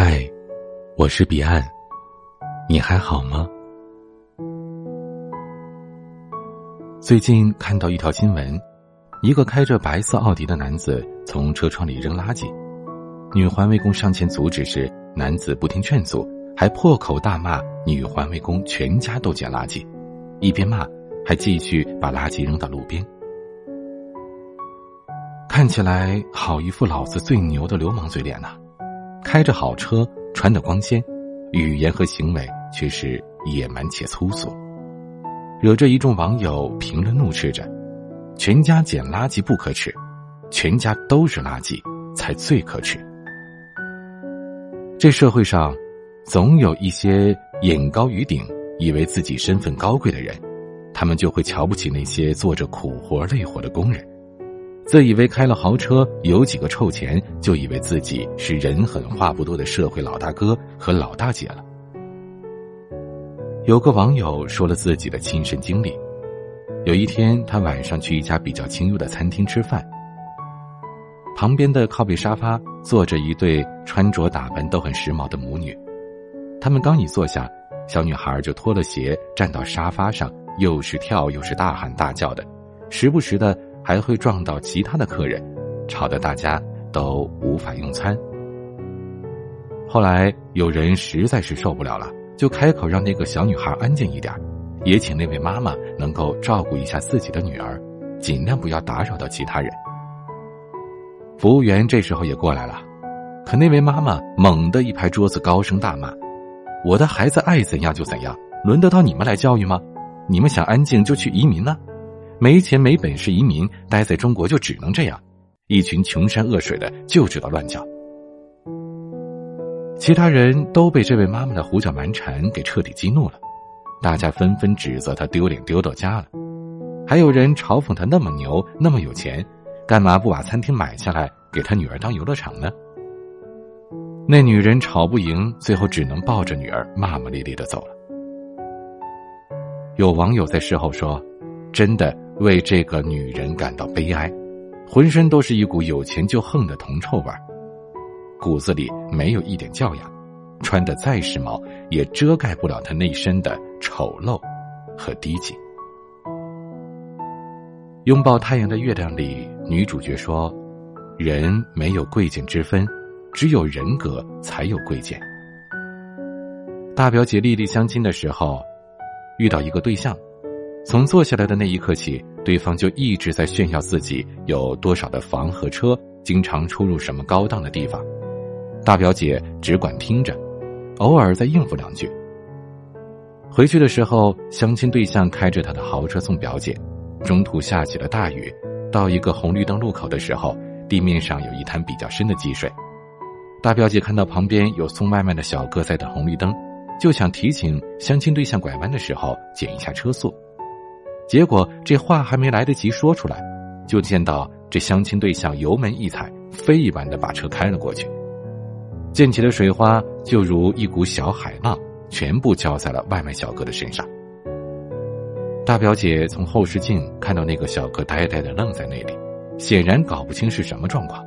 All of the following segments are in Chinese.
嗨，我是彼岸，你还好吗？最近看到一条新闻，一个开着白色奥迪的男子从车窗里扔垃圾，女环卫工上前阻止时，男子不听劝阻，还破口大骂女环卫工全家都捡垃圾，一边骂还继续把垃圾扔到路边，看起来好一副老子最牛的流氓嘴脸呐！开着好车，穿得光鲜，语言和行为却是野蛮且粗俗，惹着一众网友评论怒斥着：“全家捡垃圾不可耻，全家都是垃圾才最可耻。”这社会上，总有一些眼高于顶、以为自己身份高贵的人，他们就会瞧不起那些做着苦活累活的工人。自以为开了豪车有几个臭钱，就以为自己是人狠话不多的社会老大哥和老大姐了。有个网友说了自己的亲身经历：有一天，他晚上去一家比较清幽的餐厅吃饭，旁边的靠背沙发坐着一对穿着打扮都很时髦的母女。他们刚一坐下，小女孩就脱了鞋站到沙发上，又是跳又是大喊大叫的，时不时的。还会撞到其他的客人，吵得大家都无法用餐。后来有人实在是受不了了，就开口让那个小女孩安静一点，也请那位妈妈能够照顾一下自己的女儿，尽量不要打扰到其他人。服务员这时候也过来了，可那位妈妈猛地一拍桌子，高声大骂：“我的孩子爱怎样就怎样，轮得到你们来教育吗？你们想安静就去移民呢。”没钱没本事移民，待在中国就只能这样，一群穷山恶水的就知道乱叫。其他人都被这位妈妈的胡搅蛮缠给彻底激怒了，大家纷纷指责她丢脸丢到家了，还有人嘲讽她那么牛那么有钱，干嘛不把餐厅买下来给她女儿当游乐场呢？那女人吵不赢，最后只能抱着女儿骂骂咧咧的走了。有网友在事后说：“真的。”为这个女人感到悲哀，浑身都是一股有钱就横的铜臭味骨子里没有一点教养，穿的再时髦也遮盖不了她内身的丑陋和低级。拥抱太阳的月亮里，女主角说：“人没有贵贱之分，只有人格才有贵贱。”大表姐丽丽相亲的时候，遇到一个对象。从坐下来的那一刻起，对方就一直在炫耀自己有多少的房和车，经常出入什么高档的地方。大表姐只管听着，偶尔再应付两句。回去的时候，相亲对象开着他的豪车送表姐，中途下起了大雨。到一个红绿灯路口的时候，地面上有一滩比较深的积水。大表姐看到旁边有送外卖的小哥在等红绿灯，就想提醒相亲对象拐弯的时候减一下车速。结果这话还没来得及说出来，就见到这相亲对象油门一踩，飞一般的把车开了过去，溅起的水花就如一股小海浪，全部浇在了外卖小哥的身上。大表姐从后视镜看到那个小哥呆呆的愣在那里，显然搞不清是什么状况，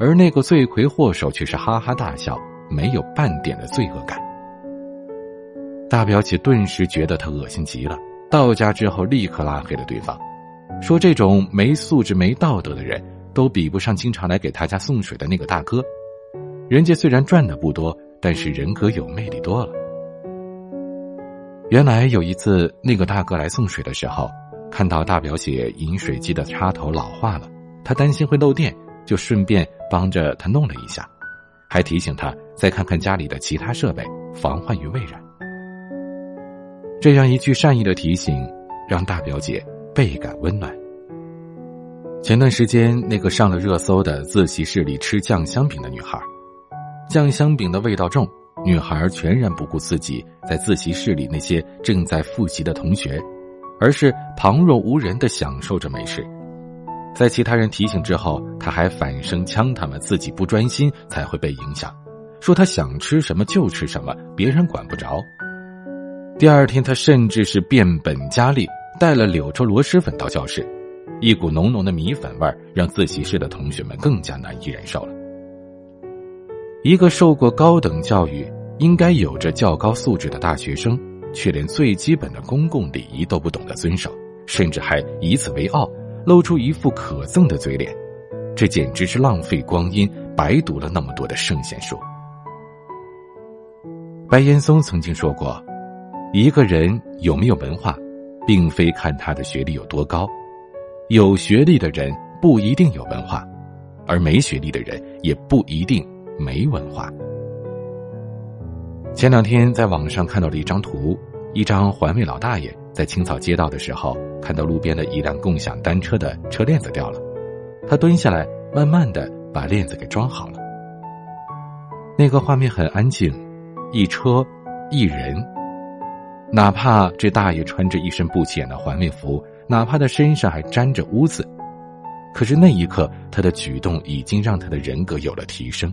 而那个罪魁祸首却是哈哈大笑，没有半点的罪恶感。大表姐顿时觉得他恶心极了。到家之后，立刻拉黑了对方，说这种没素质、没道德的人，都比不上经常来给他家送水的那个大哥。人家虽然赚的不多，但是人格有魅力多了。原来有一次，那个大哥来送水的时候，看到大表姐饮水机的插头老化了，他担心会漏电，就顺便帮着他弄了一下，还提醒他再看看家里的其他设备，防患于未然。这样一句善意的提醒，让大表姐倍感温暖。前段时间，那个上了热搜的自习室里吃酱香饼的女孩，酱香饼的味道重，女孩全然不顾自己在自习室里那些正在复习的同学，而是旁若无人的享受着美食。在其他人提醒之后，她还反声呛他们自己不专心才会被影响，说她想吃什么就吃什么，别人管不着。第二天，他甚至是变本加厉，带了柳州螺蛳粉到教室，一股浓浓的米粉味儿让自习室的同学们更加难以忍受了。一个受过高等教育、应该有着较高素质的大学生，却连最基本的公共礼仪都不懂得遵守，甚至还以此为傲，露出一副可憎的嘴脸，这简直是浪费光阴，白读了那么多的圣贤书。白岩松曾经说过：“一个人有没有文化，并非看他的学历有多高，有学历的人不一定有文化，而没学历的人也不一定。”没文化。前两天在网上看到了一张图，一张环卫老大爷在清扫街道的时候，看到路边的一辆共享单车的车链子掉了，他蹲下来，慢慢的把链子给装好了。那个画面很安静，一车一人，哪怕这大爷穿着一身不起眼的环卫服，哪怕他身上还沾着污渍，可是那一刻，他的举动已经让他的人格有了提升。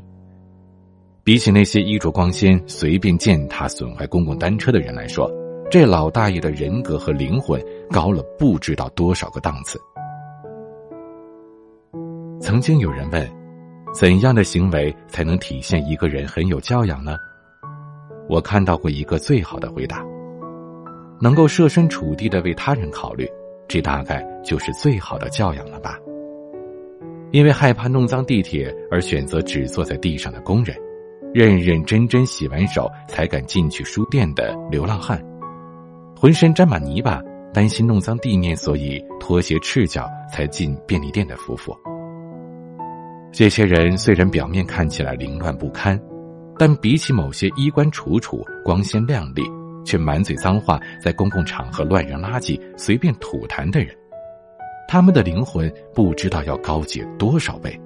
比起那些衣着光鲜、随便践踏损坏公共单车的人来说，这老大爷的人格和灵魂高了不知道多少个档次。曾经有人问：怎样的行为才能体现一个人很有教养呢？我看到过一个最好的回答：能够设身处地的为他人考虑，这大概就是最好的教养了吧。因为害怕弄脏地铁而选择只坐在地上的工人。认认真真洗完手才敢进去书店的流浪汉，浑身沾满泥巴，担心弄脏地面，所以拖鞋赤脚才进便利店的夫妇。这些人虽然表面看起来凌乱不堪，但比起某些衣冠楚楚、光鲜亮丽却满嘴脏话、在公共场合乱扔垃圾、随便吐痰的人，他们的灵魂不知道要高洁多少倍。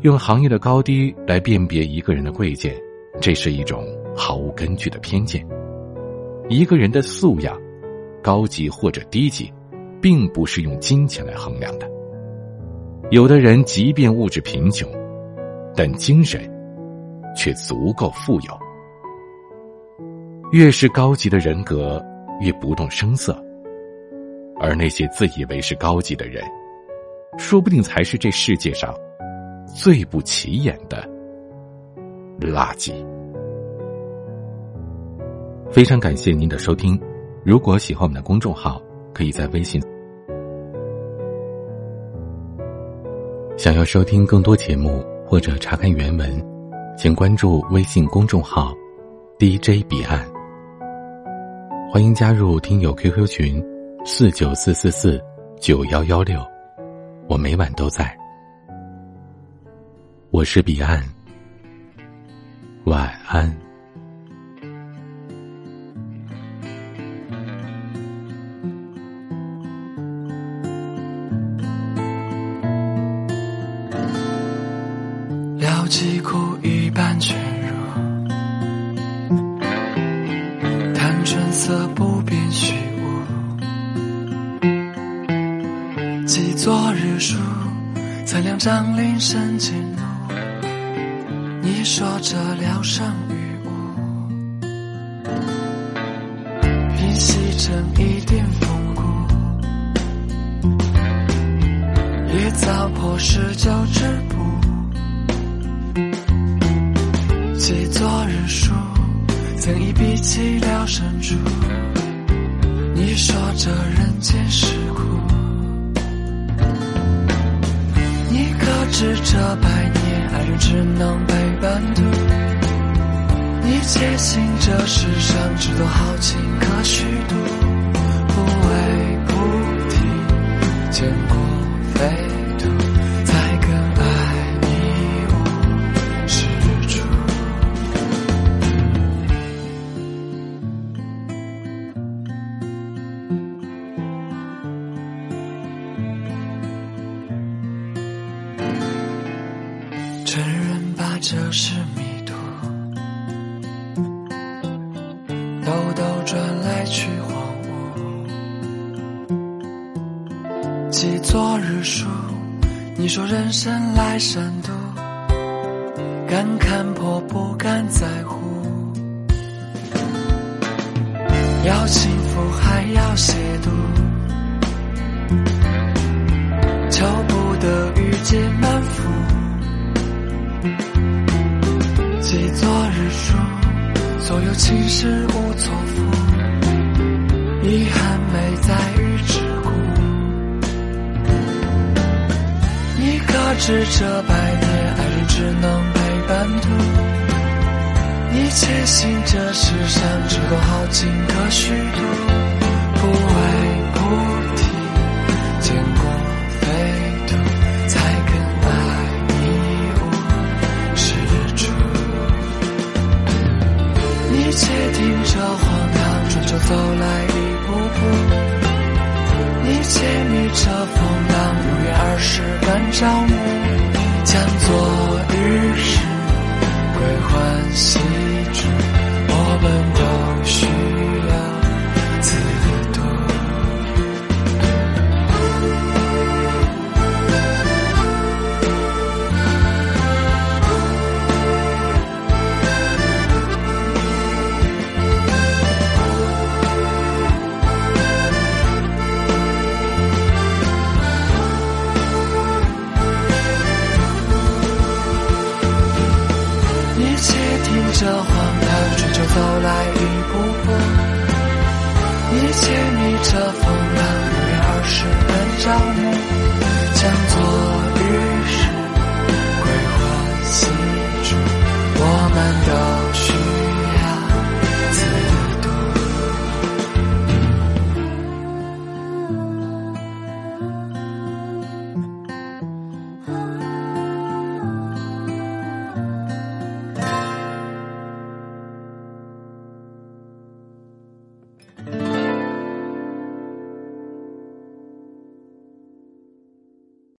用行业的高低来辨别一个人的贵贱，这是一种毫无根据的偏见。一个人的素养，高级或者低级，并不是用金钱来衡量的。有的人即便物质贫穷，但精神却足够富有。越是高级的人格，越不动声色。而那些自以为是高级的人，说不定才是这世界上。最不起眼的垃圾。非常感谢您的收听，如果喜欢我们的公众号，可以在微信。想要收听更多节目或者查看原文，请关注微信公众号 DJ 彼岸。欢迎加入听友 QQ 群四九四四四九幺幺六，我每晚都在。我是彼岸，晚安。了几苦一半全书，才两张林深尽怒。你说这聊胜于无，平息成一点风骨，也早破十九之步。记昨日书，曾一笔凄了深处。你可知这百年爱人只能陪。伴途，你坚信这世上只多豪情可虚度，不为菩提，见过飞这是迷途，兜兜转来去荒芜。记昨日书，你说人生来善妒，敢看破不敢在乎。要幸福还要亵渎，求不得遇见有情是无错付，遗憾没在于桎梏。你可知这百年爱人只能陪伴途？你坚信这世上只有好情可虚度，你